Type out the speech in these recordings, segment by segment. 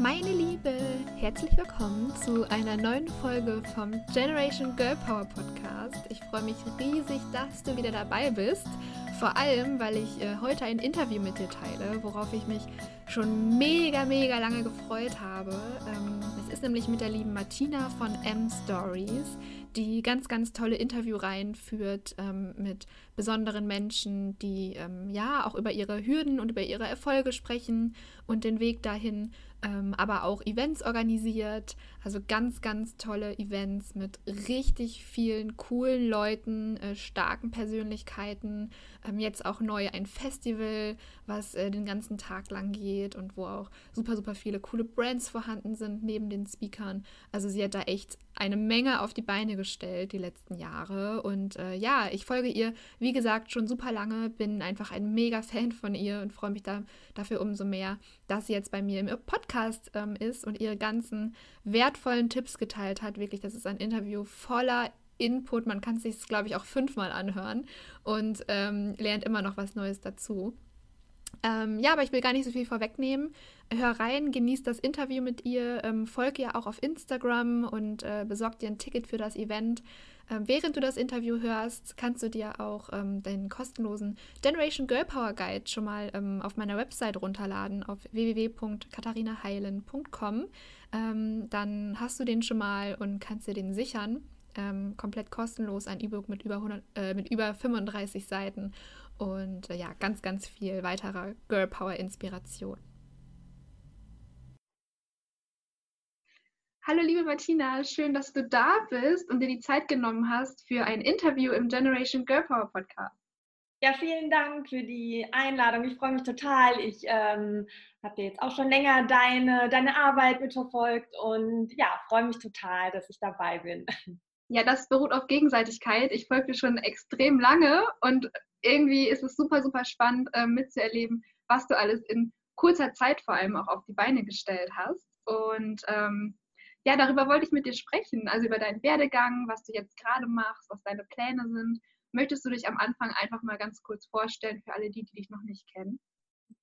Meine Liebe, herzlich willkommen zu einer neuen Folge vom Generation Girl Power Podcast. Ich freue mich riesig, dass du wieder dabei bist. Vor allem, weil ich äh, heute ein Interview mit dir teile, worauf ich mich schon mega, mega lange gefreut habe. Ähm, es ist nämlich mit der lieben Martina von M Stories, die ganz, ganz tolle Interviewreihen führt ähm, mit besonderen Menschen, die ähm, ja auch über ihre Hürden und über ihre Erfolge sprechen und den Weg dahin ähm, aber auch Events organisiert. Also ganz, ganz tolle Events mit richtig vielen coolen Leuten, äh, starken Persönlichkeiten. Ähm, jetzt auch neu ein Festival, was äh, den ganzen Tag lang geht und wo auch super, super viele coole Brands vorhanden sind neben den Speakern. Also sie hat da echt eine Menge auf die Beine gestellt die letzten Jahre. Und äh, ja, ich folge ihr, wie gesagt, schon super lange, bin einfach ein mega Fan von ihr und freue mich da, dafür umso mehr, dass sie jetzt bei mir im Podcast ähm, ist und ihre ganzen wertvollen Tipps geteilt hat. Wirklich, das ist ein Interview voller Input. Man kann es sich, glaube ich, auch fünfmal anhören und ähm, lernt immer noch was Neues dazu. Ähm, ja, aber ich will gar nicht so viel vorwegnehmen. Hör rein, genieß das Interview mit ihr, ähm, folg ihr auch auf Instagram und äh, besorg dir ein Ticket für das Event. Ähm, während du das Interview hörst, kannst du dir auch ähm, deinen kostenlosen Generation Girl Power Guide schon mal ähm, auf meiner Website runterladen auf www.katharinaheilen.com. Ähm, dann hast du den schon mal und kannst dir den sichern. komplett kostenlos, ein E-Book mit, äh, mit über 35 Seiten und äh, ja, ganz, ganz viel weiterer Girl Power Inspiration. Hallo liebe Martina, schön, dass du da bist und dir die Zeit genommen hast für ein Interview im Generation Girl Power Podcast. Ja, vielen Dank für die Einladung. Ich freue mich total. Ich ähm, habe jetzt auch schon länger deine, deine Arbeit mitverfolgt und ja, freue mich total, dass ich dabei bin. Ja, das beruht auf Gegenseitigkeit. Ich folge dir schon extrem lange und irgendwie ist es super, super spannend äh, mitzuerleben, was du alles in kurzer Zeit vor allem auch auf die Beine gestellt hast. Und ähm, ja, darüber wollte ich mit dir sprechen, also über deinen Werdegang, was du jetzt gerade machst, was deine Pläne sind. Möchtest du dich am Anfang einfach mal ganz kurz vorstellen für alle die, die dich noch nicht kennen?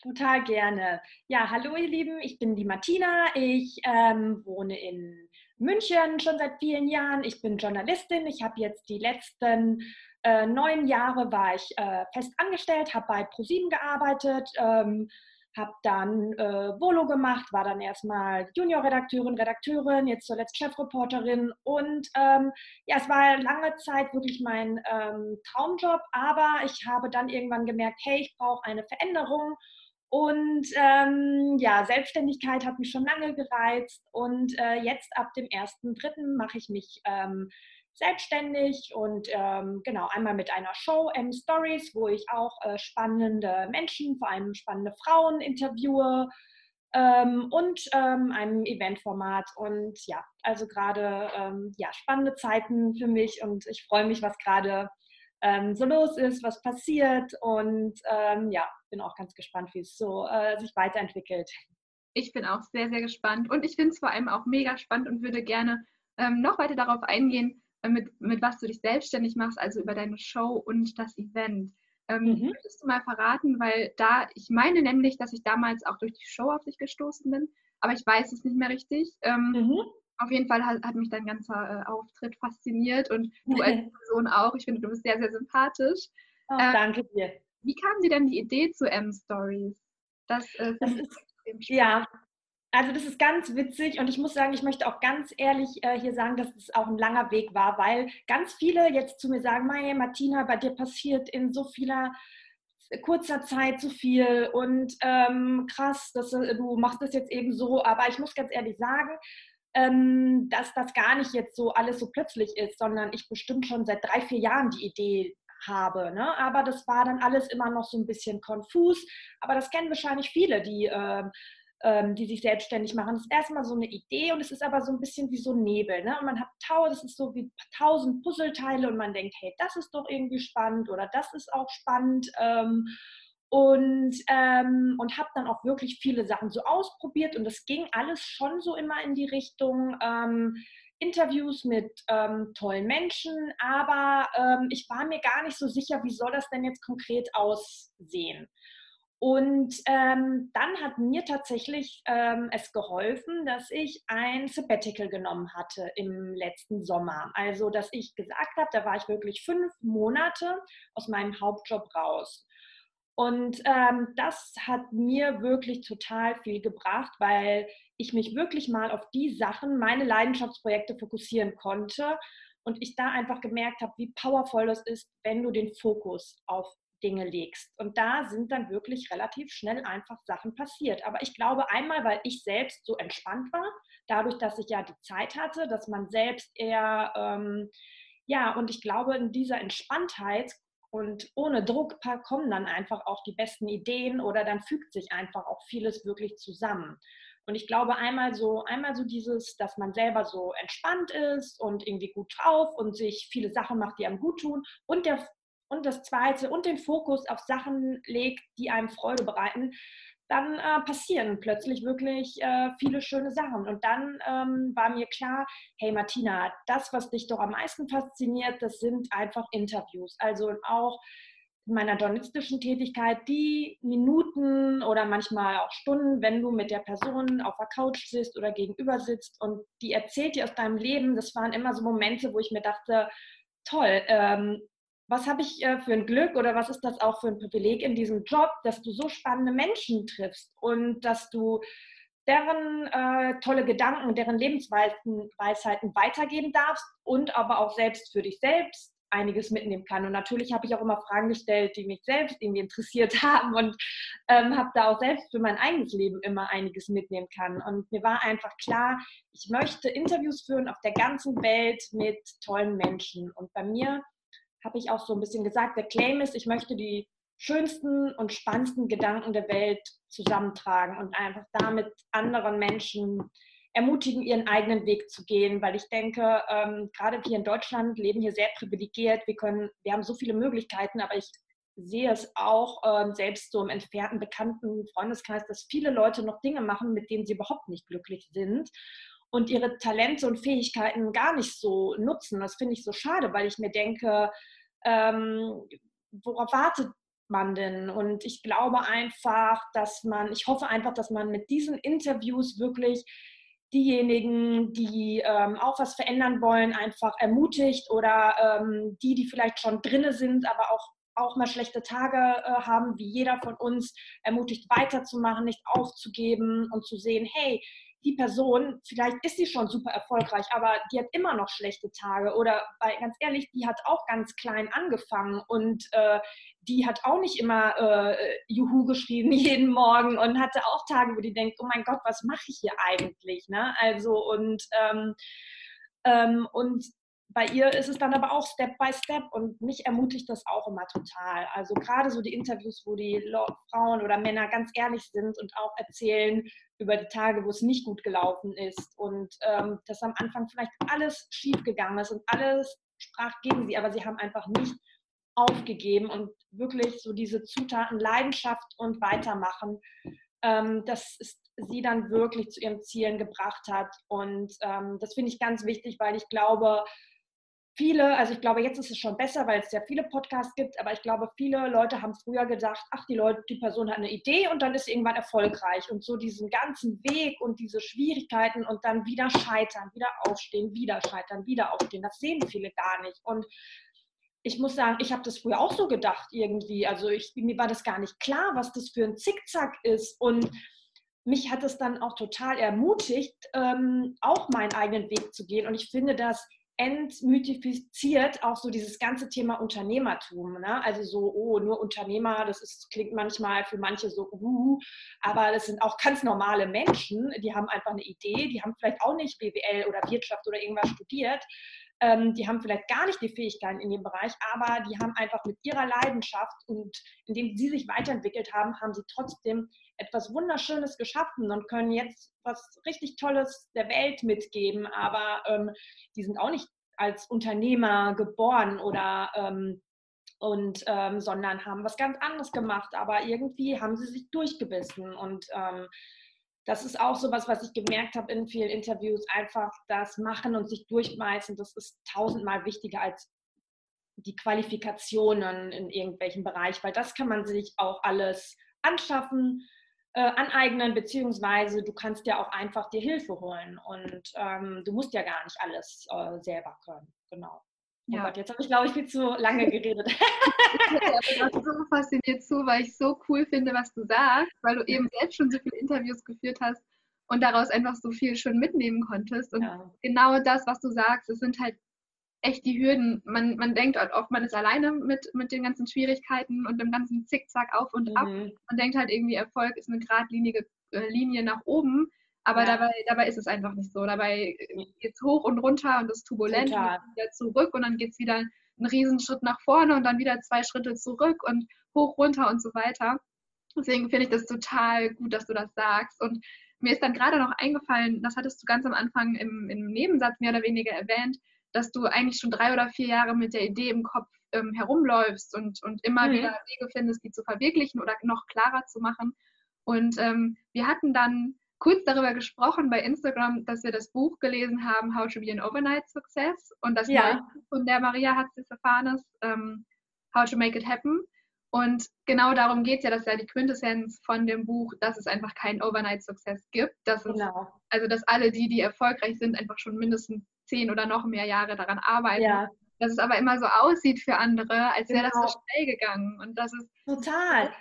Total gerne. Ja, hallo ihr Lieben, ich bin die Martina. Ich ähm, wohne in München schon seit vielen Jahren. Ich bin Journalistin. Ich habe jetzt die letzten äh, neun Jahre war ich äh, fest angestellt, habe bei ProSieben gearbeitet, ähm, habe dann äh, Volo gemacht, war dann erstmal Juniorredakteurin, Redakteurin, jetzt zuletzt Chefreporterin und ähm, ja, es war lange Zeit wirklich mein ähm, Traumjob, aber ich habe dann irgendwann gemerkt, hey, ich brauche eine Veränderung und ähm, ja, Selbstständigkeit hat mich schon lange gereizt und äh, jetzt ab dem 1.3. mache ich mich ähm, selbstständig und ähm, genau einmal mit einer Show M Stories, wo ich auch äh, spannende Menschen, vor allem spannende Frauen interviewe ähm, und ähm, einem Eventformat. Und ja, also gerade ähm, ja, spannende Zeiten für mich und ich freue mich, was gerade ähm, so los ist, was passiert und ähm, ja, bin auch ganz gespannt, wie es so äh, sich weiterentwickelt. Ich bin auch sehr, sehr gespannt und ich finde es vor allem auch mega spannend und würde gerne noch weiter darauf eingehen, mit, mit was du dich selbstständig machst, also über deine Show und das Event. Ähm, mhm. Würdest du mal verraten, weil da, ich meine nämlich, dass ich damals auch durch die Show auf dich gestoßen bin, aber ich weiß es nicht mehr richtig. Ähm, mhm. Auf jeden Fall hat, hat mich dein ganzer äh, Auftritt fasziniert und du als Person auch. Ich finde, du bist sehr, sehr sympathisch. Oh, ähm, danke dir. Wie kam dir denn die Idee zu M-Stories? Das, äh, das ist, ja, also das ist ganz witzig und ich muss sagen, ich möchte auch ganz ehrlich äh, hier sagen, dass es auch ein langer Weg war, weil ganz viele jetzt zu mir sagen, Maya, Martina, bei dir passiert in so vieler kurzer Zeit so viel und ähm, krass, dass, äh, du machst das jetzt eben so, aber ich muss ganz ehrlich sagen, ähm, dass das gar nicht jetzt so alles so plötzlich ist, sondern ich bestimmt schon seit drei, vier Jahren die Idee habe. Ne? Aber das war dann alles immer noch so ein bisschen konfus. Aber das kennen wahrscheinlich viele, die äh, ähm, die sich selbstständig machen. Das ist erstmal so eine Idee und es ist aber so ein bisschen wie so ein Nebel. Ne? Und man hat tausend, das ist so wie tausend Puzzleteile und man denkt, hey, das ist doch irgendwie spannend oder das ist auch spannend. Ähm, und, ähm, und habe dann auch wirklich viele Sachen so ausprobiert und das ging alles schon so immer in die Richtung ähm, Interviews mit ähm, tollen Menschen, aber ähm, ich war mir gar nicht so sicher, wie soll das denn jetzt konkret aussehen. Und ähm, dann hat mir tatsächlich ähm, es geholfen, dass ich ein Sabbatical genommen hatte im letzten Sommer. Also, dass ich gesagt habe, da war ich wirklich fünf Monate aus meinem Hauptjob raus. Und ähm, das hat mir wirklich total viel gebracht, weil ich mich wirklich mal auf die Sachen, meine Leidenschaftsprojekte fokussieren konnte und ich da einfach gemerkt habe, wie powerful das ist, wenn du den Fokus auf Dinge legst. Und da sind dann wirklich relativ schnell einfach Sachen passiert. Aber ich glaube einmal, weil ich selbst so entspannt war, dadurch, dass ich ja die Zeit hatte, dass man selbst eher, ähm, ja, und ich glaube, in dieser Entspanntheit und ohne Druck kommen dann einfach auch die besten Ideen oder dann fügt sich einfach auch vieles wirklich zusammen. Und ich glaube einmal so, einmal so dieses, dass man selber so entspannt ist und irgendwie gut drauf und sich viele Sachen macht, die einem gut tun. Und der und das zweite und den Fokus auf Sachen legt, die einem Freude bereiten, dann äh, passieren plötzlich wirklich äh, viele schöne Sachen. Und dann ähm, war mir klar, hey Martina, das, was dich doch am meisten fasziniert, das sind einfach Interviews. Also auch in meiner journalistischen Tätigkeit, die Minuten oder manchmal auch Stunden, wenn du mit der Person auf der Couch sitzt oder gegenüber sitzt und die erzählt dir aus deinem Leben, das waren immer so Momente, wo ich mir dachte, toll, ähm, was habe ich äh, für ein Glück oder was ist das auch für ein Privileg in diesem Job, dass du so spannende Menschen triffst und dass du deren äh, tolle Gedanken, deren Lebensweisheiten weitergeben darfst und aber auch selbst für dich selbst einiges mitnehmen kann. Und natürlich habe ich auch immer Fragen gestellt, die mich selbst irgendwie interessiert haben und ähm, habe da auch selbst für mein eigenes Leben immer einiges mitnehmen kann. Und mir war einfach klar, ich möchte Interviews führen auf der ganzen Welt mit tollen Menschen. Und bei mir habe ich auch so ein bisschen gesagt, der Claim ist, ich möchte die schönsten und spannendsten Gedanken der Welt zusammentragen und einfach damit anderen Menschen ermutigen, ihren eigenen Weg zu gehen, weil ich denke, ähm, gerade wir in Deutschland leben hier sehr privilegiert. Wir können, wir haben so viele Möglichkeiten, aber ich sehe es auch ähm, selbst so im entfernten bekannten Freundeskreis, dass viele Leute noch Dinge machen, mit denen sie überhaupt nicht glücklich sind und ihre Talente und Fähigkeiten gar nicht so nutzen. Das finde ich so schade, weil ich mir denke, ähm, worauf wartet man denn? Und ich glaube einfach, dass man, ich hoffe einfach, dass man mit diesen Interviews wirklich diejenigen, die ähm, auch was verändern wollen, einfach ermutigt oder ähm, die, die vielleicht schon drinne sind, aber auch auch mal schlechte Tage äh, haben, wie jeder von uns, ermutigt weiterzumachen, nicht aufzugeben und zu sehen, hey, die Person, vielleicht ist sie schon super erfolgreich, aber die hat immer noch schlechte Tage oder weil, ganz ehrlich, die hat auch ganz klein angefangen und äh, die hat auch nicht immer äh, Juhu geschrieben jeden Morgen und hatte auch Tage, wo die denkt, oh mein Gott, was mache ich hier eigentlich? Ne? Also und ähm, ähm, und bei ihr ist es dann aber auch Step by Step und mich ermutigt das auch immer total. Also gerade so die Interviews, wo die Frauen oder Männer ganz ehrlich sind und auch erzählen über die Tage, wo es nicht gut gelaufen ist und ähm, dass am Anfang vielleicht alles schief gegangen ist und alles sprach gegen sie, aber sie haben einfach nicht aufgegeben und wirklich so diese Zutaten Leidenschaft und Weitermachen, ähm, dass es sie dann wirklich zu ihren Zielen gebracht hat. Und ähm, das finde ich ganz wichtig, weil ich glaube, viele, also ich glaube, jetzt ist es schon besser, weil es sehr viele Podcasts gibt, aber ich glaube, viele Leute haben früher gedacht, ach, die Leute, die Person hat eine Idee und dann ist irgendwann erfolgreich. Und so diesen ganzen Weg und diese Schwierigkeiten und dann wieder scheitern, wieder aufstehen, wieder scheitern, wieder aufstehen, das sehen viele gar nicht. Und ich muss sagen, ich habe das früher auch so gedacht irgendwie. Also ich, mir war das gar nicht klar, was das für ein Zickzack ist. Und mich hat es dann auch total ermutigt, ähm, auch meinen eigenen Weg zu gehen. Und ich finde, dass entmythifiziert auch so dieses ganze Thema Unternehmertum. Ne? Also so, oh, nur Unternehmer, das ist, klingt manchmal für manche so, uh, aber das sind auch ganz normale Menschen, die haben einfach eine Idee, die haben vielleicht auch nicht BWL oder Wirtschaft oder irgendwas studiert. Ähm, die haben vielleicht gar nicht die Fähigkeiten in dem Bereich, aber die haben einfach mit ihrer Leidenschaft und indem sie sich weiterentwickelt haben, haben sie trotzdem etwas Wunderschönes geschaffen und können jetzt was richtig Tolles der Welt mitgeben. Aber ähm, die sind auch nicht als Unternehmer geboren oder ähm, und ähm, sondern haben was ganz anderes gemacht. Aber irgendwie haben sie sich durchgebissen und ähm, das ist auch so was, was ich gemerkt habe in vielen Interviews, einfach das Machen und sich durchmeißen, das ist tausendmal wichtiger als die Qualifikationen in irgendwelchem Bereich, weil das kann man sich auch alles anschaffen, äh, aneignen, beziehungsweise du kannst ja auch einfach dir Hilfe holen und ähm, du musst ja gar nicht alles äh, selber können. Genau. Oh ja. Gott, jetzt habe ich, glaube ich, viel zu lange geredet. ich bin so fasziniert zu, weil ich so cool finde, was du sagst, weil du eben selbst schon so viele Interviews geführt hast und daraus einfach so viel schon mitnehmen konntest. Und ja. genau das, was du sagst, es sind halt echt die Hürden. Man, man denkt halt oft, man ist alleine mit, mit den ganzen Schwierigkeiten und dem ganzen Zickzack auf und ab. Mhm. Man denkt halt irgendwie, Erfolg ist eine geradlinige äh, Linie nach oben. Aber ja. dabei, dabei ist es einfach nicht so. Dabei geht es hoch und runter und ist turbulent Total. und wieder zurück und dann geht es wieder einen Riesenschritt nach vorne und dann wieder zwei Schritte zurück und hoch, runter und so weiter. Deswegen finde ich das total gut, dass du das sagst. Und mir ist dann gerade noch eingefallen, das hattest du ganz am Anfang im, im Nebensatz mehr oder weniger erwähnt, dass du eigentlich schon drei oder vier Jahre mit der Idee im Kopf ähm, herumläufst und, und immer mhm. wieder Wege findest, die zu verwirklichen oder noch klarer zu machen. Und ähm, wir hatten dann kurz darüber gesprochen bei Instagram, dass wir das Buch gelesen haben, How to be an Overnight Success und das ja. von der Maria Hatzifanes, ähm, How to Make It Happen. Und genau darum geht es ja, das ist ja die Quintessenz von dem Buch, dass es einfach keinen Overnight Success gibt. Dass es, genau. Also, dass alle die, die erfolgreich sind, einfach schon mindestens zehn oder noch mehr Jahre daran arbeiten. Ja. Dass es aber immer so aussieht für andere, als wäre genau. das so schnell gegangen. Und das ist total.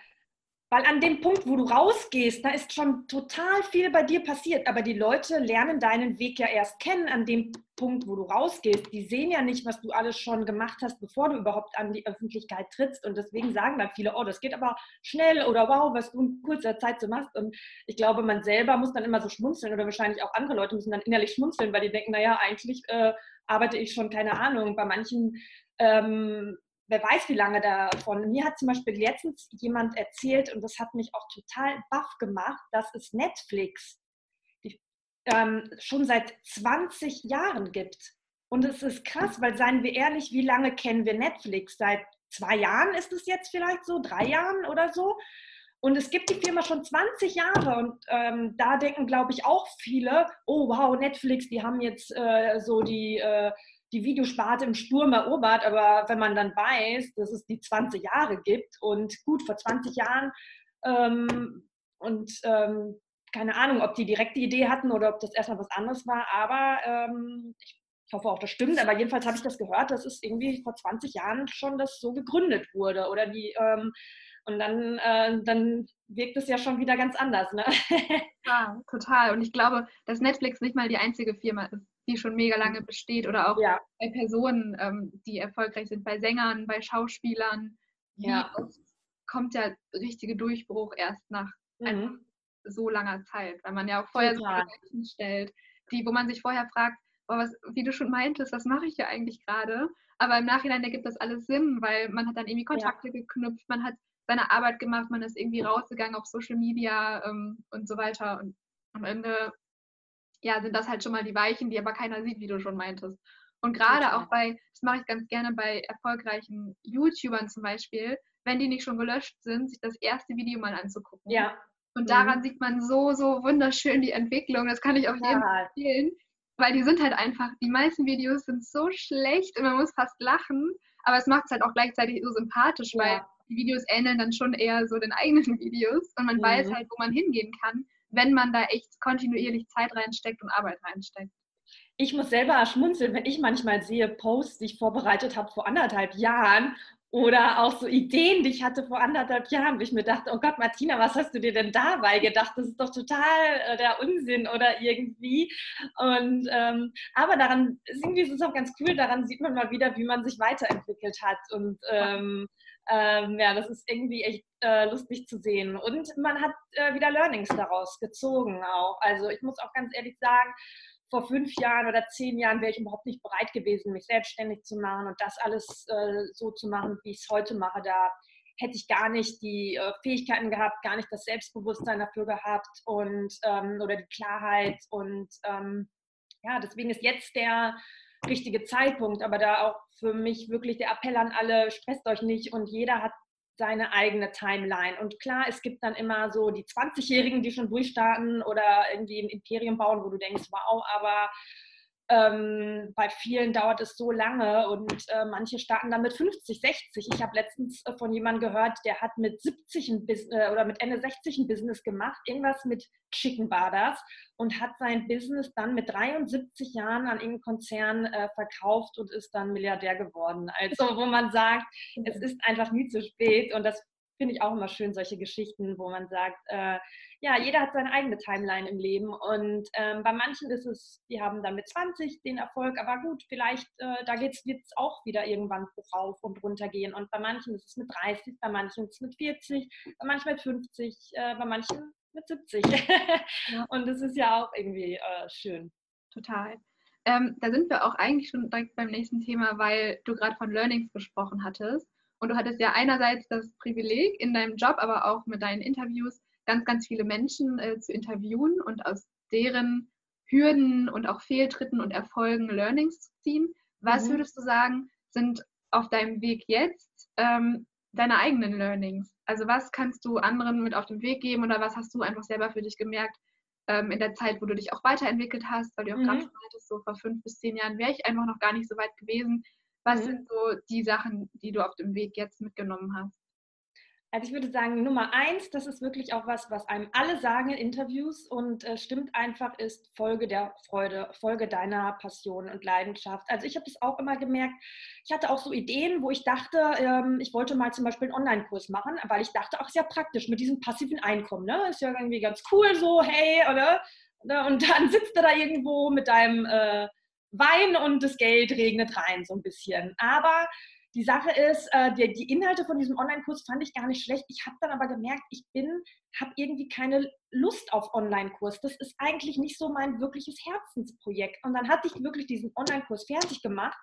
Weil an dem Punkt, wo du rausgehst, da ist schon total viel bei dir passiert. Aber die Leute lernen deinen Weg ja erst kennen an dem Punkt, wo du rausgehst. Die sehen ja nicht, was du alles schon gemacht hast, bevor du überhaupt an die Öffentlichkeit trittst. Und deswegen sagen dann viele, oh, das geht aber schnell oder wow, was du in kurzer Zeit so machst. Und ich glaube, man selber muss dann immer so schmunzeln oder wahrscheinlich auch andere Leute müssen dann innerlich schmunzeln, weil die denken, naja, eigentlich äh, arbeite ich schon, keine Ahnung, bei manchen ähm, wer weiß wie lange davon. Mir hat zum Beispiel letztens jemand erzählt, und das hat mich auch total baff gemacht, dass es Netflix die, ähm, schon seit 20 Jahren gibt. Und es ist krass, weil seien wir ehrlich, wie lange kennen wir Netflix? Seit zwei Jahren ist es jetzt vielleicht so, drei Jahren oder so. Und es gibt die Firma schon 20 Jahre und ähm, da denken, glaube ich, auch viele, oh wow, Netflix, die haben jetzt äh, so die äh, die Videosparte im Sturm erobert, aber wenn man dann weiß, dass es die 20 Jahre gibt und gut, vor 20 Jahren ähm, und ähm, keine Ahnung, ob die direkt die Idee hatten oder ob das erstmal was anderes war, aber ähm, ich, ich hoffe auch, das stimmt, aber jedenfalls habe ich das gehört, dass es irgendwie vor 20 Jahren schon das so gegründet wurde oder die ähm, und dann, äh, dann wirkt es ja schon wieder ganz anders. Ne? Ja, total. Und ich glaube, dass Netflix nicht mal die einzige Firma ist, die schon mega lange mhm. besteht oder auch ja. bei Personen, ähm, die erfolgreich sind, bei Sängern, bei Schauspielern. Ja. kommt der richtige Durchbruch erst nach mhm. so langer Zeit, weil man ja auch vorher Total. so Menschen stellt, die, wo man sich vorher fragt, oh, was, wie du schon meintest, was mache ich hier eigentlich gerade? Aber im Nachhinein ergibt das alles Sinn, weil man hat dann irgendwie Kontakte ja. geknüpft, man hat seine Arbeit gemacht, man ist irgendwie rausgegangen auf Social Media ähm, und so weiter. Und am Ende ja, sind das halt schon mal die Weichen, die aber keiner sieht, wie du schon meintest. Und gerade auch bei, das mache ich ganz gerne bei erfolgreichen YouTubern zum Beispiel, wenn die nicht schon gelöscht sind, sich das erste Video mal anzugucken. Ja. Und daran mhm. sieht man so, so wunderschön die Entwicklung. Das kann ich auch jedem empfehlen, weil die sind halt einfach, die meisten Videos sind so schlecht und man muss fast lachen, aber es macht es halt auch gleichzeitig so sympathisch, ja. weil die Videos ähneln dann schon eher so den eigenen Videos und man mhm. weiß halt, wo man hingehen kann wenn man da echt kontinuierlich Zeit reinsteckt und Arbeit reinsteckt. Ich muss selber schmunzeln, wenn ich manchmal sehe Posts, die ich vorbereitet habe vor anderthalb Jahren oder auch so Ideen, die ich hatte vor anderthalb Jahren, wo ich mir dachte, oh Gott, Martina, was hast du dir denn dabei gedacht? Das ist doch total äh, der Unsinn oder irgendwie. Und ähm, aber daran, irgendwie ist es auch ganz cool, daran sieht man mal wieder, wie man sich weiterentwickelt hat. Und ähm, ähm, ja, das ist irgendwie echt äh, lustig zu sehen. Und man hat äh, wieder Learnings daraus gezogen auch. Also ich muss auch ganz ehrlich sagen, vor fünf Jahren oder zehn Jahren wäre ich überhaupt nicht bereit gewesen, mich selbstständig zu machen und das alles äh, so zu machen, wie ich es heute mache. Da hätte ich gar nicht die äh, Fähigkeiten gehabt, gar nicht das Selbstbewusstsein dafür gehabt und ähm, oder die Klarheit. Und ähm, ja, deswegen ist jetzt der richtige Zeitpunkt, aber da auch für mich wirklich der Appell an alle, stresst euch nicht und jeder hat seine eigene Timeline. Und klar, es gibt dann immer so die 20-Jährigen, die schon durchstarten oder irgendwie ein Imperium bauen, wo du denkst, wow, aber ähm, bei vielen dauert es so lange und äh, manche starten dann mit 50, 60. Ich habe letztens äh, von jemandem gehört, der hat mit 70 ein Business äh, oder mit Ende 60 ein Business gemacht, irgendwas mit Chicken war das und hat sein Business dann mit 73 Jahren an irgendeinen Konzern äh, verkauft und ist dann Milliardär geworden. Also wo man sagt, es ist einfach nie zu spät und das finde ich auch immer schön, solche Geschichten, wo man sagt, äh, ja, jeder hat seine eigene Timeline im Leben und ähm, bei manchen ist es, die haben dann mit 20 den Erfolg, aber gut, vielleicht, äh, da wird es auch wieder irgendwann rauf und runter gehen und bei manchen ist es mit 30, bei manchen ist es mit 40, bei manchen mit 50, äh, bei manchen mit 70 ja. und das ist ja auch irgendwie äh, schön. Total. Ähm, da sind wir auch eigentlich schon direkt beim nächsten Thema, weil du gerade von Learnings gesprochen hattest. Und du hattest ja einerseits das Privileg in deinem Job, aber auch mit deinen Interviews ganz, ganz viele Menschen äh, zu interviewen und aus deren Hürden und auch Fehltritten und Erfolgen Learnings zu ziehen. Was mhm. würdest du sagen, sind auf deinem Weg jetzt ähm, deine eigenen Learnings? Also was kannst du anderen mit auf den Weg geben oder was hast du einfach selber für dich gemerkt ähm, in der Zeit, wo du dich auch weiterentwickelt hast, weil du auch mhm. gerade schon meintest, so vor fünf bis zehn Jahren wäre ich einfach noch gar nicht so weit gewesen. Was mhm. sind so die Sachen, die du auf dem Weg jetzt mitgenommen hast? Also ich würde sagen, Nummer eins, das ist wirklich auch was, was einem alle sagen in Interviews und äh, stimmt einfach, ist Folge der Freude, Folge deiner Passion und Leidenschaft. Also ich habe das auch immer gemerkt. Ich hatte auch so Ideen, wo ich dachte, ähm, ich wollte mal zum Beispiel einen Online-Kurs machen, weil ich dachte, ach, ist ja praktisch mit diesem passiven Einkommen, ne? Ist ja irgendwie ganz cool so, hey, oder? Und dann sitzt du da irgendwo mit deinem äh, Wein und das Geld regnet rein so ein bisschen. Aber die Sache ist, äh, die, die, Inhalte von diesem Online-Kurs fand ich gar nicht schlecht. Ich habe dann aber gemerkt, ich bin, habe irgendwie keine Lust auf Online-Kurs. Das ist eigentlich nicht so mein wirkliches Herzensprojekt. Und dann hatte ich wirklich diesen Online-Kurs fertig gemacht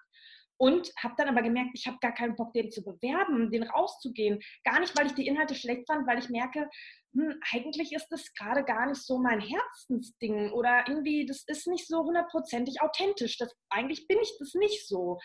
und habe dann aber gemerkt, ich habe gar keinen Bock, den zu bewerben, den rauszugehen. Gar nicht, weil ich die Inhalte schlecht fand, weil ich merke, hm, eigentlich ist das gerade gar nicht so mein Herzensding oder irgendwie, das ist nicht so hundertprozentig authentisch. Das, eigentlich bin ich das nicht so.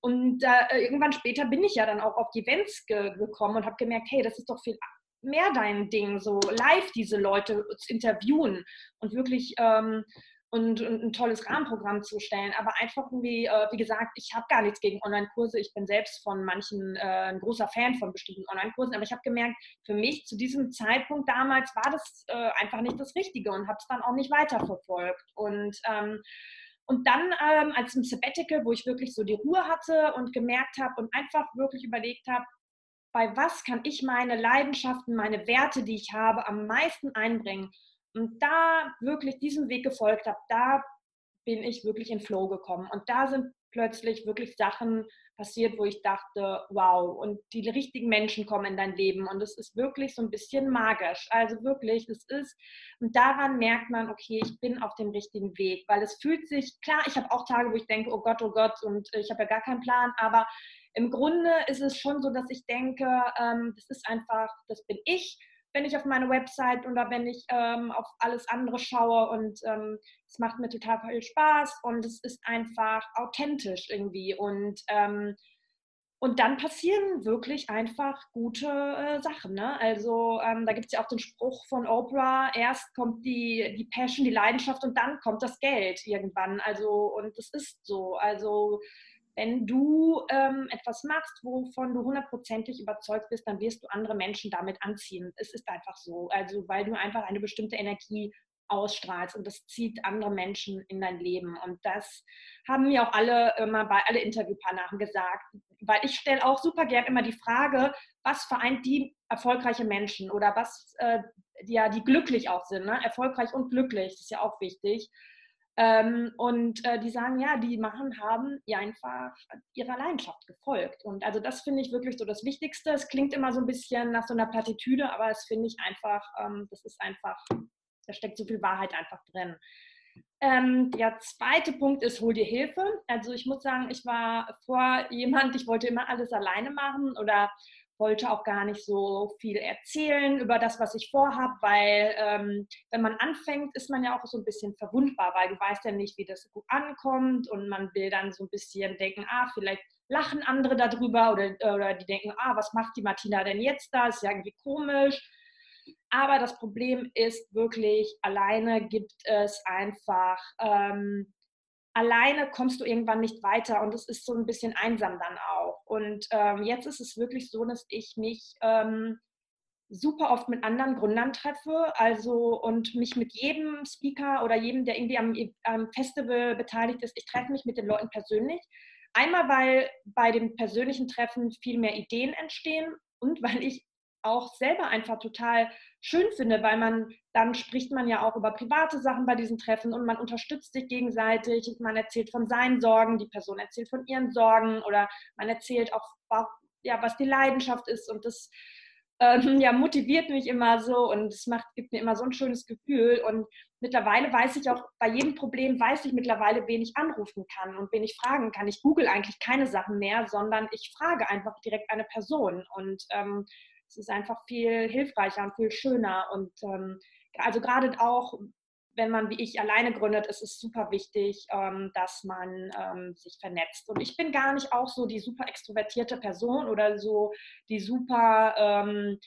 Und äh, irgendwann später bin ich ja dann auch auf die Events ge gekommen und habe gemerkt, hey, das ist doch viel mehr dein Ding, so live diese Leute zu interviewen und wirklich ähm, und, und, ein tolles Rahmenprogramm zu stellen. Aber einfach irgendwie, äh, wie gesagt, ich habe gar nichts gegen Online-Kurse. Ich bin selbst von manchen äh, ein großer Fan von bestimmten Online-Kursen. Aber ich habe gemerkt, für mich zu diesem Zeitpunkt damals war das äh, einfach nicht das Richtige und habe es dann auch nicht weiterverfolgt. Und ähm, und dann ähm, als im Sabbatical, wo ich wirklich so die Ruhe hatte und gemerkt habe und einfach wirklich überlegt habe, bei was kann ich meine Leidenschaften, meine Werte, die ich habe, am meisten einbringen und da wirklich diesem Weg gefolgt habe, da bin ich wirklich in Flow gekommen. Und da sind plötzlich wirklich Sachen passiert, wo ich dachte, wow, und die richtigen Menschen kommen in dein Leben. Und es ist wirklich so ein bisschen magisch. Also wirklich, es ist, und daran merkt man, okay, ich bin auf dem richtigen Weg, weil es fühlt sich, klar, ich habe auch Tage, wo ich denke, oh Gott, oh Gott, und ich habe ja gar keinen Plan, aber im Grunde ist es schon so, dass ich denke, ähm, das ist einfach, das bin ich wenn ich auf meine Website oder wenn ich ähm, auf alles andere schaue und ähm, es macht mir total viel Spaß und es ist einfach authentisch irgendwie und ähm, und dann passieren wirklich einfach gute äh, Sachen. Ne? Also ähm, da gibt es ja auch den Spruch von Oprah, erst kommt die, die Passion, die Leidenschaft und dann kommt das Geld irgendwann. Also und es ist so. Also wenn du ähm, etwas machst, wovon du hundertprozentig überzeugt bist, dann wirst du andere Menschen damit anziehen. Es ist einfach so. Also, weil du einfach eine bestimmte Energie ausstrahlst und das zieht andere Menschen in dein Leben. Und das haben mir auch alle immer bei alle Interviewpartnern gesagt, weil ich stelle auch super gern immer die Frage, was vereint die erfolgreiche Menschen oder was äh, die, ja, die glücklich auch sind, ne? erfolgreich und glücklich, das ist ja auch wichtig. Ähm, und äh, die sagen, ja, die machen, haben ja einfach ihrer Leidenschaft gefolgt. Und also das finde ich wirklich so das Wichtigste. Es klingt immer so ein bisschen nach so einer Plattitüde, aber es finde ich einfach, ähm, das ist einfach, da steckt so viel Wahrheit einfach drin. Ähm, der zweite Punkt ist, hol dir Hilfe. Also ich muss sagen, ich war vor jemand, ich wollte immer alles alleine machen oder wollte auch gar nicht so viel erzählen über das, was ich vorhabe, weil ähm, wenn man anfängt, ist man ja auch so ein bisschen verwundbar, weil du weißt ja nicht, wie das gut ankommt und man will dann so ein bisschen denken, ah, vielleicht lachen andere darüber oder, oder die denken, ah, was macht die Martina denn jetzt da? Ist ja irgendwie komisch. Aber das Problem ist wirklich, alleine gibt es einfach ähm, alleine kommst du irgendwann nicht weiter und es ist so ein bisschen einsam dann auch. Und ähm, jetzt ist es wirklich so, dass ich mich ähm, super oft mit anderen Gründern treffe, also und mich mit jedem Speaker oder jedem, der irgendwie am, am Festival beteiligt ist, ich treffe mich mit den Leuten persönlich. Einmal, weil bei den persönlichen Treffen viel mehr Ideen entstehen und weil ich auch selber einfach total schön finde, weil man dann spricht man ja auch über private Sachen bei diesen Treffen und man unterstützt sich gegenseitig. Man erzählt von seinen Sorgen, die Person erzählt von ihren Sorgen oder man erzählt auch, ja, was die Leidenschaft ist und das ähm, ja, motiviert mich immer so und es macht, gibt mir immer so ein schönes Gefühl. Und mittlerweile weiß ich auch, bei jedem Problem weiß ich mittlerweile, wen ich anrufen kann und wen ich fragen kann. Ich google eigentlich keine Sachen mehr, sondern ich frage einfach direkt eine Person. Und ähm, es ist einfach viel hilfreicher und viel schöner. Und ähm, also gerade auch, wenn man wie ich alleine gründet, ist es super wichtig, ähm, dass man ähm, sich vernetzt. Und ich bin gar nicht auch so die super extrovertierte Person oder so die super, ähm,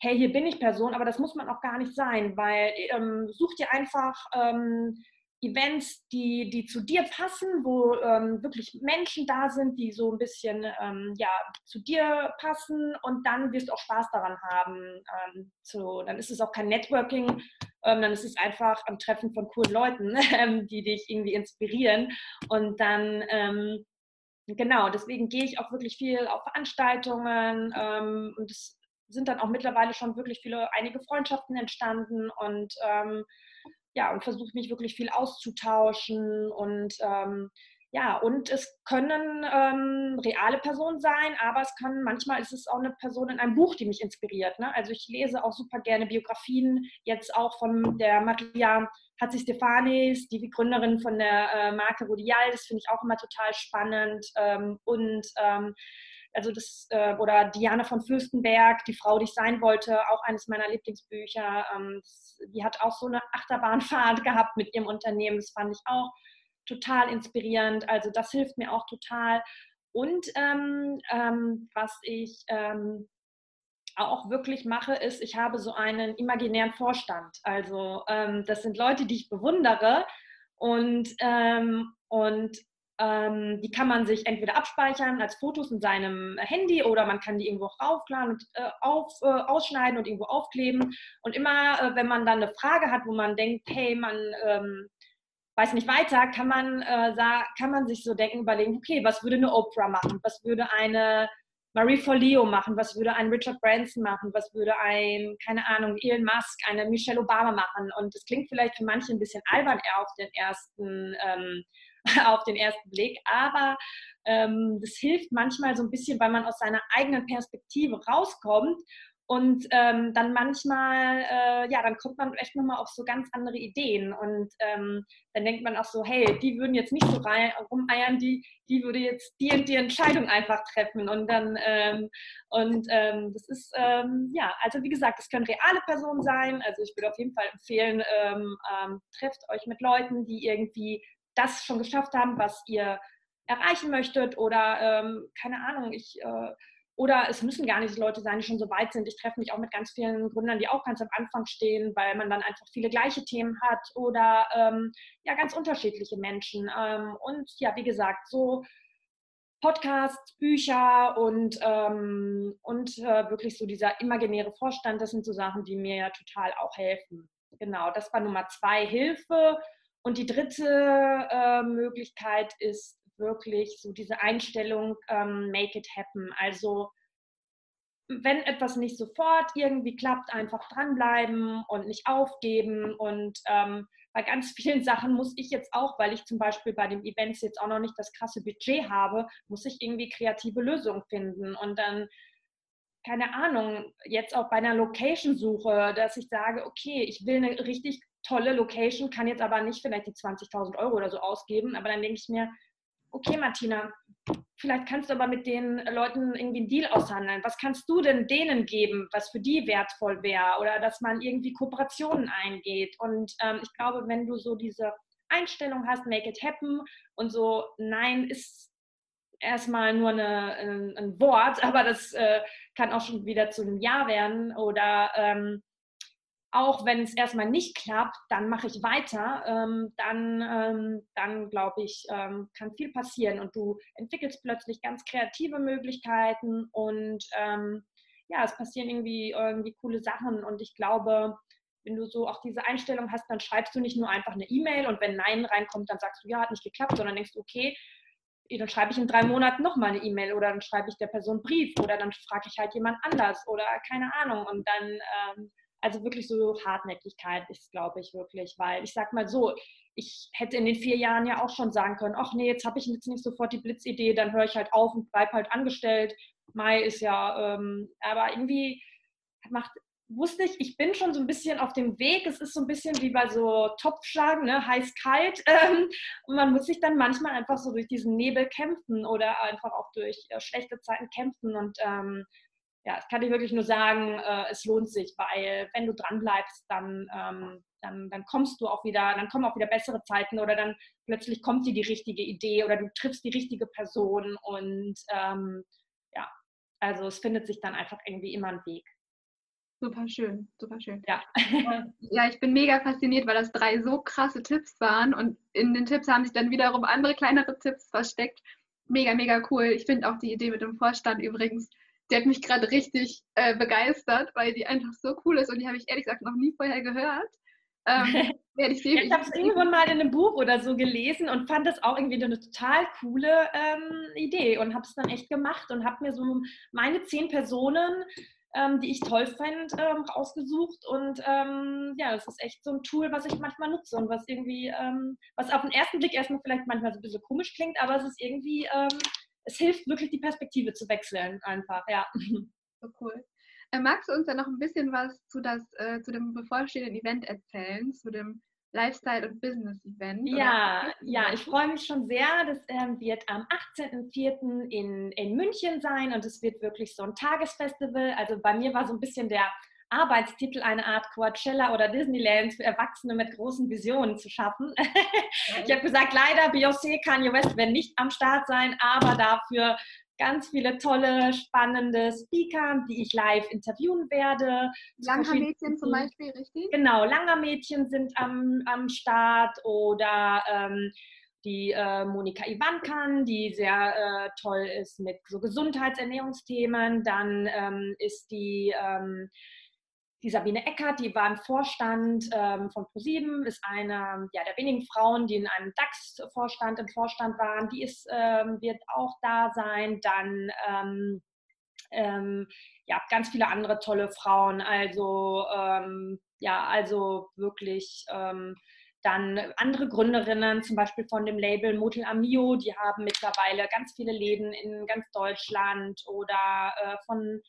hey, hier bin ich Person, aber das muss man auch gar nicht sein, weil ähm, such dir einfach ähm, Events, die, die zu dir passen, wo ähm, wirklich Menschen da sind, die so ein bisschen ähm, ja, zu dir passen und dann wirst du auch Spaß daran haben. Ähm, zu, dann ist es auch kein Networking, ähm, dann ist es einfach am Treffen von coolen Leuten, ähm, die dich irgendwie inspirieren. Und dann, ähm, genau, deswegen gehe ich auch wirklich viel auf Veranstaltungen und es sind dann auch mittlerweile schon wirklich viele, einige Freundschaften entstanden und ja, und versuche mich wirklich viel auszutauschen und ähm, ja, und es können ähm, reale Personen sein, aber es kann, manchmal ist es auch eine Person in einem Buch, die mich inspiriert. Ne? Also ich lese auch super gerne Biografien, jetzt auch von der Maria Hatzi Stefanis, die Gründerin von der äh, Marke Rodial, das finde ich auch immer total spannend. Ähm, und ähm, also das, äh, oder Diana von Fürstenberg, die Frau, die ich sein wollte, auch eines meiner Lieblingsbücher. Ähm, die hat auch so eine Achterbahnfahrt gehabt mit ihrem Unternehmen. Das fand ich auch total inspirierend. Also das hilft mir auch total. Und ähm, ähm, was ich ähm, auch wirklich mache, ist, ich habe so einen imaginären Vorstand. Also ähm, das sind Leute, die ich bewundere und, ähm, und ähm, die kann man sich entweder abspeichern als Fotos in seinem Handy oder man kann die irgendwo raufladen und äh, auf, äh, ausschneiden und irgendwo aufkleben. Und immer, äh, wenn man dann eine Frage hat, wo man denkt, hey, man ähm, weiß nicht weiter, kann man, äh, kann man sich so denken, überlegen, okay, was würde eine Oprah machen? Was würde eine Marie Forleo machen? Was würde ein Richard Branson machen? Was würde ein, keine Ahnung, Elon Musk, eine Michelle Obama machen? Und das klingt vielleicht für manche ein bisschen albern eher auf den ersten ähm, auf den ersten Blick, aber ähm, das hilft manchmal so ein bisschen, weil man aus seiner eigenen Perspektive rauskommt und ähm, dann manchmal, äh, ja, dann kommt man echt nochmal auf so ganz andere Ideen. Und ähm, dann denkt man auch so, hey, die würden jetzt nicht so rein, rumeiern, die, die würde jetzt die und die Entscheidung einfach treffen. Und dann, ähm, und ähm, das ist, ähm, ja, also wie gesagt, es können reale Personen sein. Also ich würde auf jeden Fall empfehlen, ähm, trefft euch mit Leuten, die irgendwie das schon geschafft haben, was ihr erreichen möchtet oder ähm, keine Ahnung, ich äh, oder es müssen gar nicht Leute sein, die schon so weit sind. Ich treffe mich auch mit ganz vielen Gründern, die auch ganz am Anfang stehen, weil man dann einfach viele gleiche Themen hat oder ähm, ja ganz unterschiedliche Menschen. Ähm, und ja, wie gesagt, so Podcasts, Bücher und, ähm, und äh, wirklich so dieser imaginäre Vorstand, das sind so Sachen, die mir ja total auch helfen. Genau, das war Nummer zwei, Hilfe. Und die dritte äh, Möglichkeit ist wirklich so diese Einstellung, ähm, make it happen. Also wenn etwas nicht sofort irgendwie klappt, einfach dranbleiben und nicht aufgeben. Und ähm, bei ganz vielen Sachen muss ich jetzt auch, weil ich zum Beispiel bei den Events jetzt auch noch nicht das krasse Budget habe, muss ich irgendwie kreative Lösungen finden. Und dann, keine Ahnung, jetzt auch bei einer Location-Suche, dass ich sage, okay, ich will eine richtig tolle Location, kann jetzt aber nicht vielleicht die 20.000 Euro oder so ausgeben. Aber dann denke ich mir, okay, Martina, vielleicht kannst du aber mit den Leuten irgendwie einen Deal aushandeln. Was kannst du denn denen geben, was für die wertvoll wäre? Oder dass man irgendwie Kooperationen eingeht. Und ähm, ich glaube, wenn du so diese Einstellung hast, make it happen und so, nein, ist erstmal nur eine, ein, ein, Wort, aber das äh, kann auch schon wieder zu einem Ja werden oder ähm, auch wenn es erstmal nicht klappt, dann mache ich weiter, ähm, dann, ähm, dann glaube ich, ähm, kann viel passieren und du entwickelst plötzlich ganz kreative Möglichkeiten und ähm, ja, es passieren irgendwie, irgendwie coole Sachen und ich glaube, wenn du so auch diese Einstellung hast, dann schreibst du nicht nur einfach eine E-Mail und wenn Nein reinkommt, dann sagst du, ja, hat nicht geklappt, sondern denkst okay, dann schreibe ich in drei Monaten nochmal eine E-Mail oder dann schreibe ich der Person einen Brief oder dann frage ich halt jemand anders oder keine Ahnung und dann ähm, also wirklich so Hartnäckigkeit ist, glaube ich, wirklich, weil ich sag mal so, ich hätte in den vier Jahren ja auch schon sagen können, ach nee, jetzt habe ich jetzt nicht sofort die Blitzidee, dann höre ich halt auf und bleibe halt angestellt. Mai ist ja, ähm, aber irgendwie macht, wusste ich, ich bin schon so ein bisschen auf dem Weg. Es ist so ein bisschen wie bei so Topfschlagen, ne? heiß-kalt. Ähm, und man muss sich dann manchmal einfach so durch diesen Nebel kämpfen oder einfach auch durch äh, schlechte Zeiten kämpfen. Und ähm, ja, das kann ich wirklich nur sagen, äh, es lohnt sich, weil wenn du dran bleibst, dann, ähm, dann, dann kommst du auch wieder, dann kommen auch wieder bessere Zeiten oder dann plötzlich kommt dir die richtige Idee oder du triffst die richtige Person und ähm, ja, also es findet sich dann einfach irgendwie immer ein Weg. Super schön, super schön. Ja. ja, ich bin mega fasziniert, weil das drei so krasse Tipps waren und in den Tipps haben sich dann wiederum andere kleinere Tipps versteckt. Mega, mega cool. Ich finde auch die Idee mit dem Vorstand übrigens die hat mich gerade richtig äh, begeistert, weil die einfach so cool ist und die habe ich ehrlich gesagt noch nie vorher gehört. Ähm, ich ich habe es irgendwann mal in einem Buch oder so gelesen und fand das auch irgendwie eine total coole ähm, Idee und habe es dann echt gemacht und habe mir so meine zehn Personen, ähm, die ich toll fand, ähm, rausgesucht und ähm, ja, das ist echt so ein Tool, was ich manchmal nutze und was irgendwie, ähm, was auf den ersten Blick erstmal vielleicht manchmal so ein bisschen komisch klingt, aber es ist irgendwie es hilft wirklich, die Perspektive zu wechseln, einfach, ja. So cool. Äh, magst du uns ja noch ein bisschen was zu, das, äh, zu dem bevorstehenden Event erzählen, zu dem Lifestyle- und Business-Event? Ja, ja, ich freue mich schon sehr. Das ähm, wird am 18.04. In, in München sein und es wird wirklich so ein Tagesfestival. Also bei mir war so ein bisschen der Arbeitstitel eine Art Coachella oder Disneyland für Erwachsene mit großen Visionen zu schaffen. ich habe gesagt, leider Beyoncé, Kanye West werden nicht am Start sein, aber dafür ganz viele tolle, spannende Speaker, die ich live interviewen werde. Langer Mädchen zum Beispiel, richtig? Genau, Langer Mädchen sind am, am Start oder ähm, die äh, Monika Ivankan, die sehr äh, toll ist mit so Gesundheitsernährungsthemen. Dann ähm, ist die ähm, die Sabine Eckert, die war im Vorstand ähm, von ProSieben, ist eine ja, der wenigen Frauen, die in einem DAX-Vorstand im Vorstand waren. Die ist, ähm, wird auch da sein. Dann ähm, ähm ja, ganz viele andere tolle Frauen. Also ähm, ja, also wirklich ähm, dann andere Gründerinnen, zum Beispiel von dem Label Motel Amio, die haben mittlerweile ganz viele Läden in ganz Deutschland oder äh, von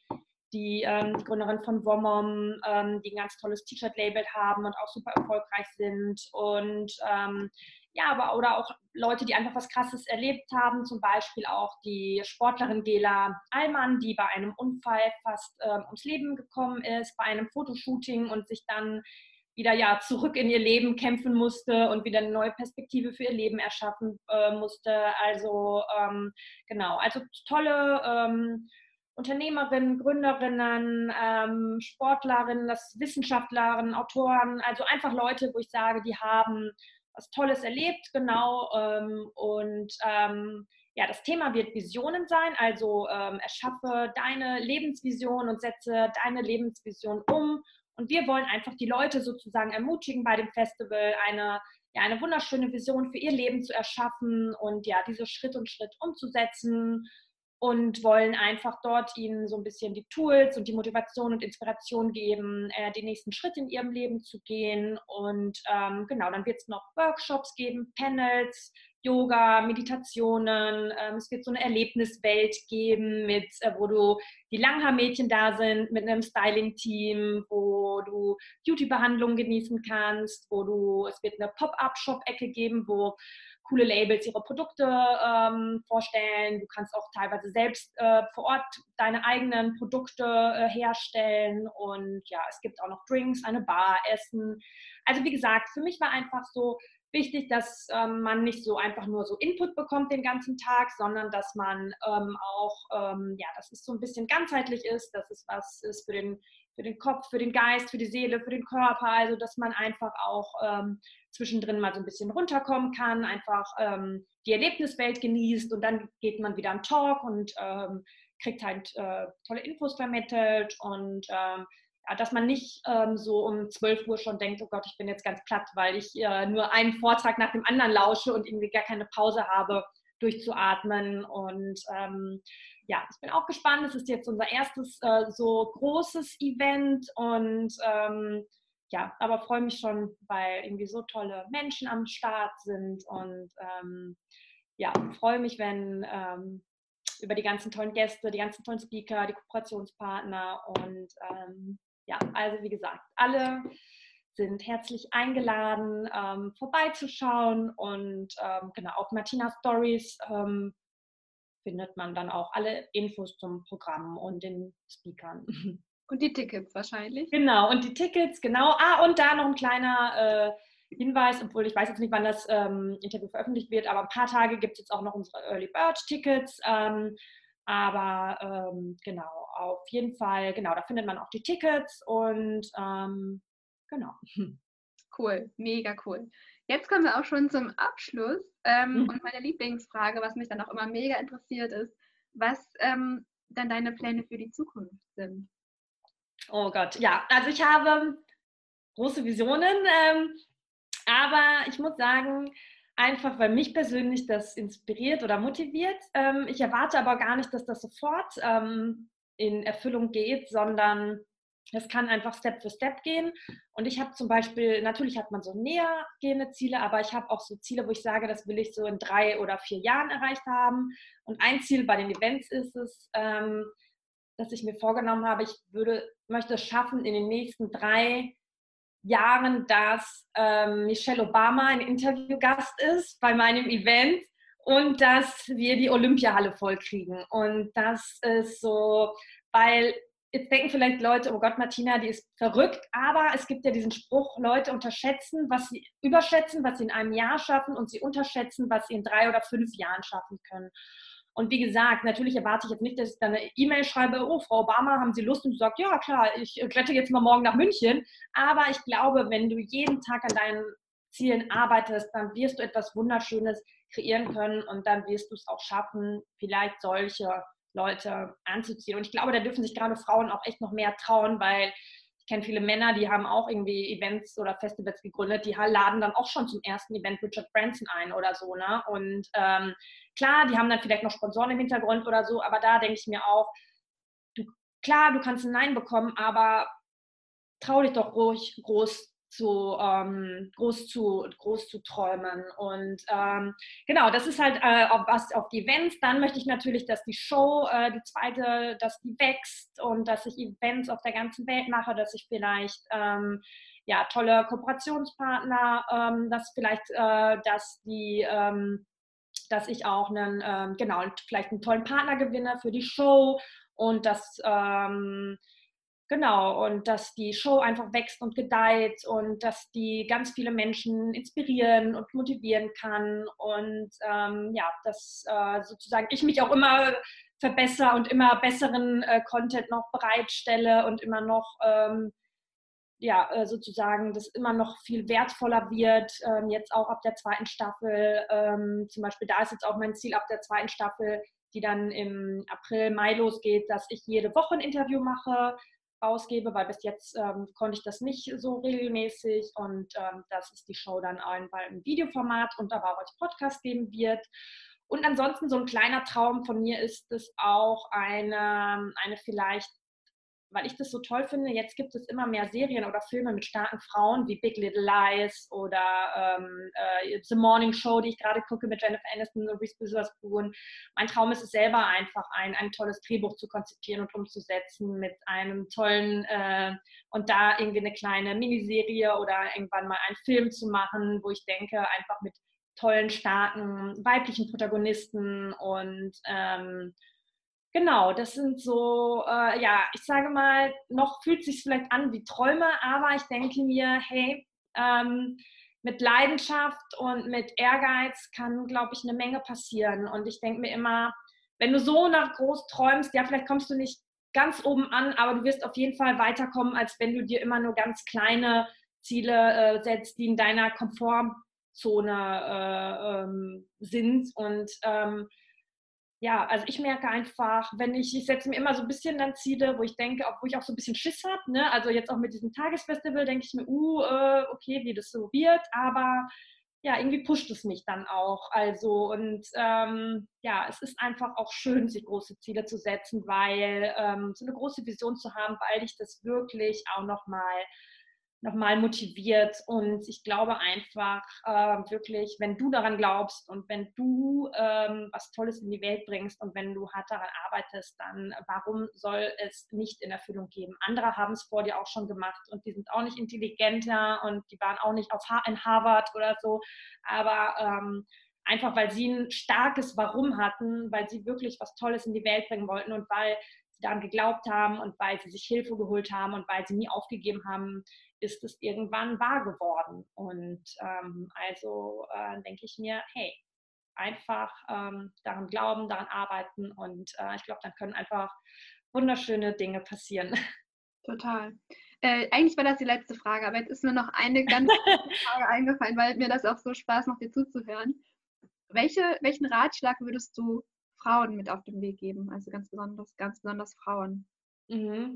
die ähm, Gründerin von Womom, ähm, die ein ganz tolles T-Shirt-Label haben und auch super erfolgreich sind. Und ähm, ja, aber oder auch Leute, die einfach was Krasses erlebt haben, zum Beispiel auch die Sportlerin Gela Allmann, die bei einem Unfall fast äh, ums Leben gekommen ist, bei einem Fotoshooting und sich dann wieder ja zurück in ihr Leben kämpfen musste und wieder eine neue Perspektive für ihr Leben erschaffen äh, musste. Also ähm, genau, also tolle ähm, Unternehmerinnen, Gründerinnen, ähm, Sportlerinnen, das Wissenschaftlerinnen, Autoren, also einfach Leute, wo ich sage, die haben was Tolles erlebt, genau. Ähm, und ähm, ja, das Thema wird Visionen sein, also ähm, erschaffe deine Lebensvision und setze deine Lebensvision um. Und wir wollen einfach die Leute sozusagen ermutigen bei dem Festival, eine, ja, eine wunderschöne Vision für ihr Leben zu erschaffen und ja, diese Schritt und Schritt umzusetzen und wollen einfach dort ihnen so ein bisschen die Tools und die Motivation und Inspiration geben, äh, den nächsten Schritt in ihrem Leben zu gehen. Und ähm, genau, dann wird es noch Workshops geben, Panels, Yoga, Meditationen. Ähm, es wird so eine Erlebniswelt geben, mit, äh, wo du die Langhaarmädchen da sind, mit einem Styling-Team, wo du Beauty-Behandlungen genießen kannst, wo du, es wird eine Pop-up-Shop-Ecke geben, wo coole Labels ihre Produkte ähm, vorstellen. Du kannst auch teilweise selbst äh, vor Ort deine eigenen Produkte äh, herstellen. Und ja, es gibt auch noch Drinks, eine Bar, Essen. Also wie gesagt, für mich war einfach so wichtig, dass ähm, man nicht so einfach nur so Input bekommt den ganzen Tag, sondern dass man ähm, auch, ähm, ja, dass es so ein bisschen ganzheitlich ist, dass es was ist für den, für den Kopf, für den Geist, für die Seele, für den Körper, also dass man einfach auch ähm, zwischendrin mal so ein bisschen runterkommen kann, einfach ähm, die Erlebniswelt genießt und dann geht man wieder am Talk und ähm, kriegt halt äh, tolle Infos vermittelt und ja, dass man nicht ähm, so um 12 Uhr schon denkt, oh Gott, ich bin jetzt ganz platt, weil ich äh, nur einen Vortrag nach dem anderen lausche und irgendwie gar keine Pause habe, durchzuatmen. Und ähm, ja, ich bin auch gespannt. Es ist jetzt unser erstes äh, so großes Event und ähm, ja, aber freue mich schon, weil irgendwie so tolle Menschen am Start sind und ähm, ja, freue mich, wenn ähm, über die ganzen tollen Gäste, die ganzen tollen Speaker, die Kooperationspartner und ähm, ja, also wie gesagt, alle sind herzlich eingeladen, ähm, vorbeizuschauen und ähm, genau auf Martina Stories findet man dann auch alle Infos zum Programm und den Speakern. Und die Tickets wahrscheinlich. Genau, und die Tickets, genau. Ah, und da noch ein kleiner äh, Hinweis, obwohl ich weiß jetzt nicht, wann das ähm, Interview veröffentlicht wird, aber ein paar Tage gibt es jetzt auch noch unsere Early Bird Tickets. Ähm, aber ähm, genau, auf jeden Fall, genau, da findet man auch die Tickets und ähm, genau. Cool, mega cool. Jetzt kommen wir auch schon zum Abschluss. Ähm, mhm. Und meine Lieblingsfrage, was mich dann auch immer mega interessiert, ist, was ähm, dann deine Pläne für die Zukunft sind. Oh Gott, ja, also ich habe große Visionen, ähm, aber ich muss sagen, einfach weil mich persönlich das inspiriert oder motiviert. Ähm, ich erwarte aber gar nicht, dass das sofort ähm, in Erfüllung geht, sondern es kann einfach Step für Step gehen. Und ich habe zum Beispiel, natürlich hat man so näher gehende Ziele, aber ich habe auch so Ziele, wo ich sage, das will ich so in drei oder vier Jahren erreicht haben. Und ein Ziel bei den Events ist es, ähm, dass ich mir vorgenommen habe, ich würde, möchte es schaffen, in den nächsten drei Jahren, dass ähm, Michelle Obama ein Interviewgast ist bei meinem Event und dass wir die Olympiahalle vollkriegen. Und das ist so, weil jetzt denken vielleicht Leute, oh Gott, Martina, die ist verrückt, aber es gibt ja diesen Spruch, Leute unterschätzen, was sie überschätzen, was sie in einem Jahr schaffen und sie unterschätzen, was sie in drei oder fünf Jahren schaffen können. Und wie gesagt, natürlich erwarte ich jetzt nicht, dass ich dann eine E-Mail schreibe, oh, Frau Obama, haben Sie Lust? Und du sagst, ja, klar, ich rette jetzt mal morgen nach München. Aber ich glaube, wenn du jeden Tag an deinen Zielen arbeitest, dann wirst du etwas Wunderschönes kreieren können und dann wirst du es auch schaffen, vielleicht solche Leute anzuziehen. Und ich glaube, da dürfen sich gerade Frauen auch echt noch mehr trauen, weil ich kenne viele Männer, die haben auch irgendwie Events oder Festivals gegründet, die laden dann auch schon zum ersten Event Richard Branson ein oder so. Ne? Und ähm, klar, die haben dann vielleicht noch Sponsoren im Hintergrund oder so, aber da denke ich mir auch, du, klar, du kannst ein Nein bekommen, aber trau dich doch ruhig groß zu ähm, groß zu groß zu träumen. Und ähm, genau das ist halt äh, was auf die Events. Dann möchte ich natürlich dass die Show äh, die zweite dass die wächst und dass ich Events auf der ganzen Welt mache dass ich vielleicht ähm, ja tolle Kooperationspartner ähm, dass vielleicht äh, dass die ähm, dass ich auch einen ähm, genau vielleicht einen tollen Partner gewinne für die Show und dass Genau, und dass die Show einfach wächst und gedeiht und dass die ganz viele Menschen inspirieren und motivieren kann und ähm, ja, dass äh, sozusagen ich mich auch immer verbessere und immer besseren äh, Content noch bereitstelle und immer noch ähm, ja, äh, sozusagen das immer noch viel wertvoller wird, ähm, jetzt auch ab der zweiten Staffel. Ähm, zum Beispiel, da ist jetzt auch mein Ziel ab der zweiten Staffel, die dann im April, Mai losgeht, dass ich jede Woche ein Interview mache rausgebe, weil bis jetzt ähm, konnte ich das nicht so regelmäßig und ähm, dass es die Show dann bald im Videoformat und aber auch als Podcast geben wird. Und ansonsten so ein kleiner Traum von mir ist es auch eine, eine vielleicht weil ich das so toll finde, jetzt gibt es immer mehr Serien oder Filme mit starken Frauen wie Big Little Lies oder ähm, äh, The Morning Show, die ich gerade gucke mit Jennifer Aniston und Reese Witherspoon. Mein Traum ist es selber einfach, ein, ein tolles Drehbuch zu konzipieren und umzusetzen mit einem tollen äh, und da irgendwie eine kleine Miniserie oder irgendwann mal einen Film zu machen, wo ich denke, einfach mit tollen, starken weiblichen Protagonisten und ähm, Genau, das sind so, äh, ja, ich sage mal, noch fühlt sich vielleicht an wie Träume, aber ich denke mir, hey, ähm, mit Leidenschaft und mit Ehrgeiz kann, glaube ich, eine Menge passieren. Und ich denke mir immer, wenn du so nach groß träumst, ja, vielleicht kommst du nicht ganz oben an, aber du wirst auf jeden Fall weiterkommen, als wenn du dir immer nur ganz kleine Ziele äh, setzt, die in deiner Komfortzone äh, ähm, sind. Und ähm, ja, also ich merke einfach, wenn ich, ich setze mir immer so ein bisschen dann Ziele, wo ich denke, wo ich auch so ein bisschen Schiss habe, ne? also jetzt auch mit diesem Tagesfestival denke ich mir, uh, äh, okay, wie das so wird, aber ja, irgendwie pusht es mich dann auch. Also und ähm, ja, es ist einfach auch schön, sich große Ziele zu setzen, weil ähm, so eine große Vision zu haben, weil dich das wirklich auch nochmal nochmal motiviert. Und ich glaube einfach äh, wirklich, wenn du daran glaubst und wenn du ähm, was Tolles in die Welt bringst und wenn du hart daran arbeitest, dann warum soll es nicht in Erfüllung geben? Andere haben es vor dir auch schon gemacht und die sind auch nicht intelligenter und die waren auch nicht auf ha in Harvard oder so. Aber ähm, einfach weil sie ein starkes Warum hatten, weil sie wirklich was Tolles in die Welt bringen wollten und weil daran geglaubt haben und weil sie sich Hilfe geholt haben und weil sie nie aufgegeben haben, ist es irgendwann wahr geworden. Und ähm, also äh, denke ich mir, hey, einfach ähm, daran glauben, daran arbeiten und äh, ich glaube, dann können einfach wunderschöne Dinge passieren. Total. Äh, eigentlich war das die letzte Frage, aber jetzt ist mir noch eine ganz Frage eingefallen, weil mir das auch so Spaß macht, dir zuzuhören. Welche, welchen Ratschlag würdest du Frauen mit auf den Weg geben? Also ganz besonders, ganz besonders Frauen. Mhm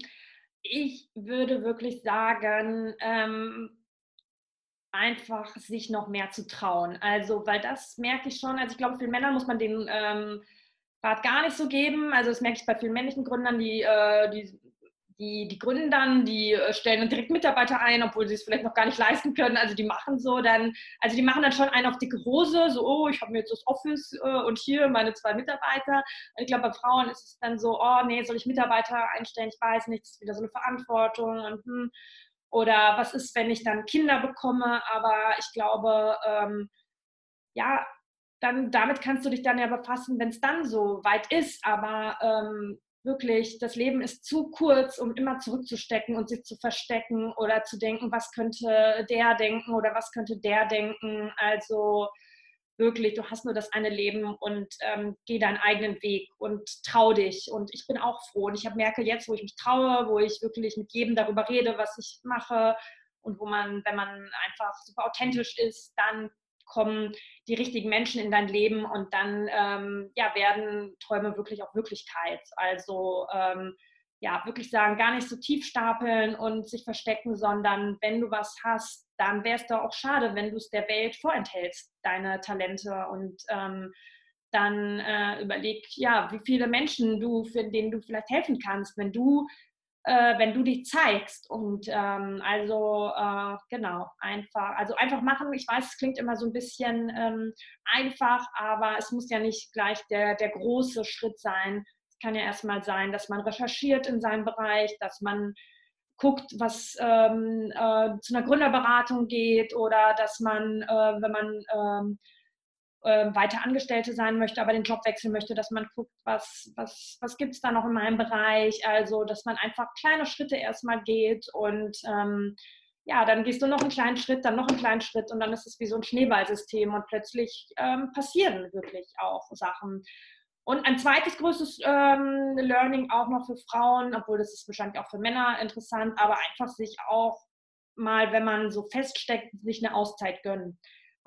ich würde wirklich sagen, ähm, einfach sich noch mehr zu trauen. Also, weil das merke ich schon. Also, ich glaube, vielen Männern muss man den ähm, Rat gar nicht so geben. Also, das merke ich bei vielen männlichen Gründern, die, äh, die die, die gründen dann, die äh, stellen dann direkt Mitarbeiter ein, obwohl sie es vielleicht noch gar nicht leisten können. Also die machen so dann, also die machen dann schon einen auf dicke Hose, so, oh, ich habe mir jetzt das Office äh, und hier meine zwei Mitarbeiter. Und ich glaube, bei Frauen ist es dann so, oh nee, soll ich Mitarbeiter einstellen? Ich weiß nicht, das ist wieder so eine Verantwortung und hm. Oder was ist, wenn ich dann Kinder bekomme? Aber ich glaube, ähm, ja, dann damit kannst du dich dann ja befassen, wenn es dann so weit ist. Aber ähm, wirklich, das Leben ist zu kurz, um immer zurückzustecken und sich zu verstecken oder zu denken, was könnte der denken oder was könnte der denken. Also wirklich, du hast nur das eine Leben und ähm, geh deinen eigenen Weg und trau dich. Und ich bin auch froh. Und ich merke jetzt, wo ich mich traue, wo ich wirklich mit jedem darüber rede, was ich mache und wo man, wenn man einfach super authentisch ist, dann kommen die richtigen Menschen in dein Leben und dann ähm, ja, werden Träume wirklich auch Wirklichkeit. Also ähm, ja, wirklich sagen, gar nicht so tief stapeln und sich verstecken, sondern wenn du was hast, dann wäre es doch auch schade, wenn du es der Welt vorenthältst, deine Talente und ähm, dann äh, überleg, ja, wie viele Menschen du, für denen du vielleicht helfen kannst, wenn du äh, wenn du dich zeigst. Und ähm, also äh, genau, einfach, also einfach machen. Ich weiß, es klingt immer so ein bisschen ähm, einfach, aber es muss ja nicht gleich der, der große Schritt sein. Es kann ja erstmal sein, dass man recherchiert in seinem Bereich, dass man guckt, was ähm, äh, zu einer Gründerberatung geht oder dass man, äh, wenn man ähm, äh, weiter Angestellte sein möchte, aber den Job wechseln möchte, dass man guckt, was, was, was gibt es da noch in meinem Bereich. Also, dass man einfach kleine Schritte erstmal geht und ähm, ja, dann gehst du noch einen kleinen Schritt, dann noch einen kleinen Schritt und dann ist es wie so ein Schneeballsystem und plötzlich ähm, passieren wirklich auch Sachen. Und ein zweites größtes ähm, Learning auch noch für Frauen, obwohl das ist wahrscheinlich auch für Männer interessant, aber einfach sich auch mal, wenn man so feststeckt, sich eine Auszeit gönnen.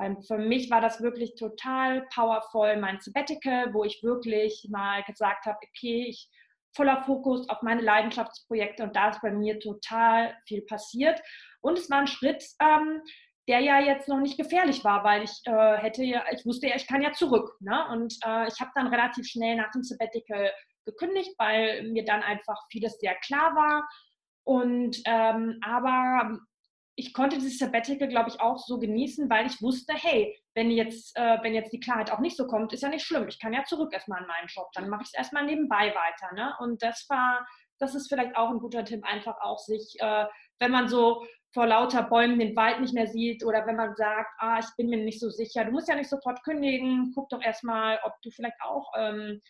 Weil für mich war das wirklich total powerful, mein Sabbatical, wo ich wirklich mal gesagt habe, okay, ich voller Fokus auf meine Leidenschaftsprojekte und da ist bei mir total viel passiert. Und es war ein Schritt, ähm, der ja jetzt noch nicht gefährlich war, weil ich äh, hätte ja, ich wusste ja, ich kann ja zurück. Ne? Und äh, ich habe dann relativ schnell nach dem Sabbatical gekündigt, weil mir dann einfach vieles sehr klar war. Und ähm, aber ich konnte dieses Sabbatical, glaube ich, auch so genießen, weil ich wusste, hey, wenn jetzt, äh, wenn jetzt die Klarheit auch nicht so kommt, ist ja nicht schlimm. Ich kann ja zurück erstmal in meinen Job. Dann mache ich es erstmal nebenbei weiter. Ne? Und das war, das ist vielleicht auch ein guter Tipp, einfach auch sich, äh, wenn man so vor lauter Bäumen den Wald nicht mehr sieht oder wenn man sagt, ah, ich bin mir nicht so sicher, du musst ja nicht sofort kündigen, guck doch erstmal, ob du vielleicht auch ähm,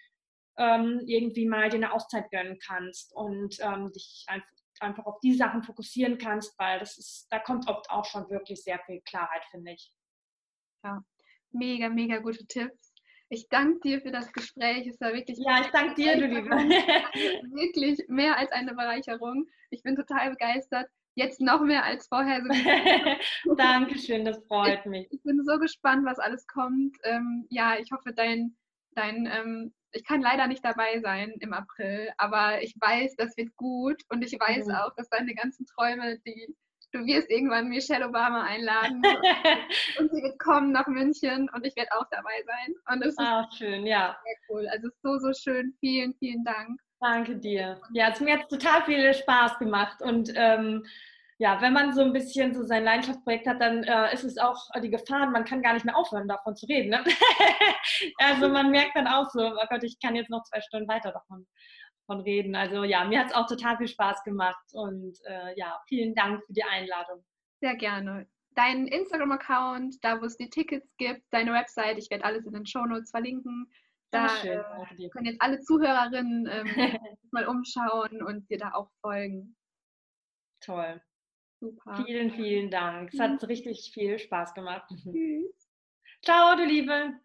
ähm, irgendwie mal dir eine Auszeit gönnen kannst und ähm, dich einfach einfach auf die Sachen fokussieren kannst, weil das ist, da kommt oft auch schon wirklich sehr viel Klarheit, finde ich. Ja, mega, mega gute Tipps. Ich danke dir für das Gespräch. Es war wirklich. Ja, ich danke dir, du Liebe. wirklich mehr als eine Bereicherung. Ich bin total begeistert. Jetzt noch mehr als vorher. Dankeschön, das freut mich. Ich, ich, bin so gespannt, was alles kommt. Ähm, ja, ich hoffe, dein, dein ähm, ich kann leider nicht dabei sein im April, aber ich weiß, das wird gut und ich weiß mhm. auch, dass deine ganzen Träume, die du wirst irgendwann Michelle Obama einladen und sie wird kommen nach München und ich werde auch dabei sein. Und es ah, schön, ja. Sehr cool. Also es ist so, so schön. Vielen, vielen Dank. Danke dir. Ja, es mir hat total viel Spaß gemacht und ähm, ja, wenn man so ein bisschen so sein Leidenschaftsprojekt hat, dann äh, ist es auch die Gefahr, man kann gar nicht mehr aufhören, davon zu reden. Ne? also man merkt dann auch so, oh Gott, ich kann jetzt noch zwei Stunden weiter davon, reden. Also ja, mir hat es auch total viel Spaß gemacht und äh, ja, vielen Dank für die Einladung. Sehr gerne. Dein Instagram-Account, da wo es die Tickets gibt, deine Website, ich werde alles in den Show Notes verlinken. Da äh, können jetzt alle Zuhörerinnen ähm, mal umschauen und dir da auch folgen. Toll. Super. Vielen, vielen Dank. Es hat richtig viel Spaß gemacht. Tschüss. Ciao, du Liebe.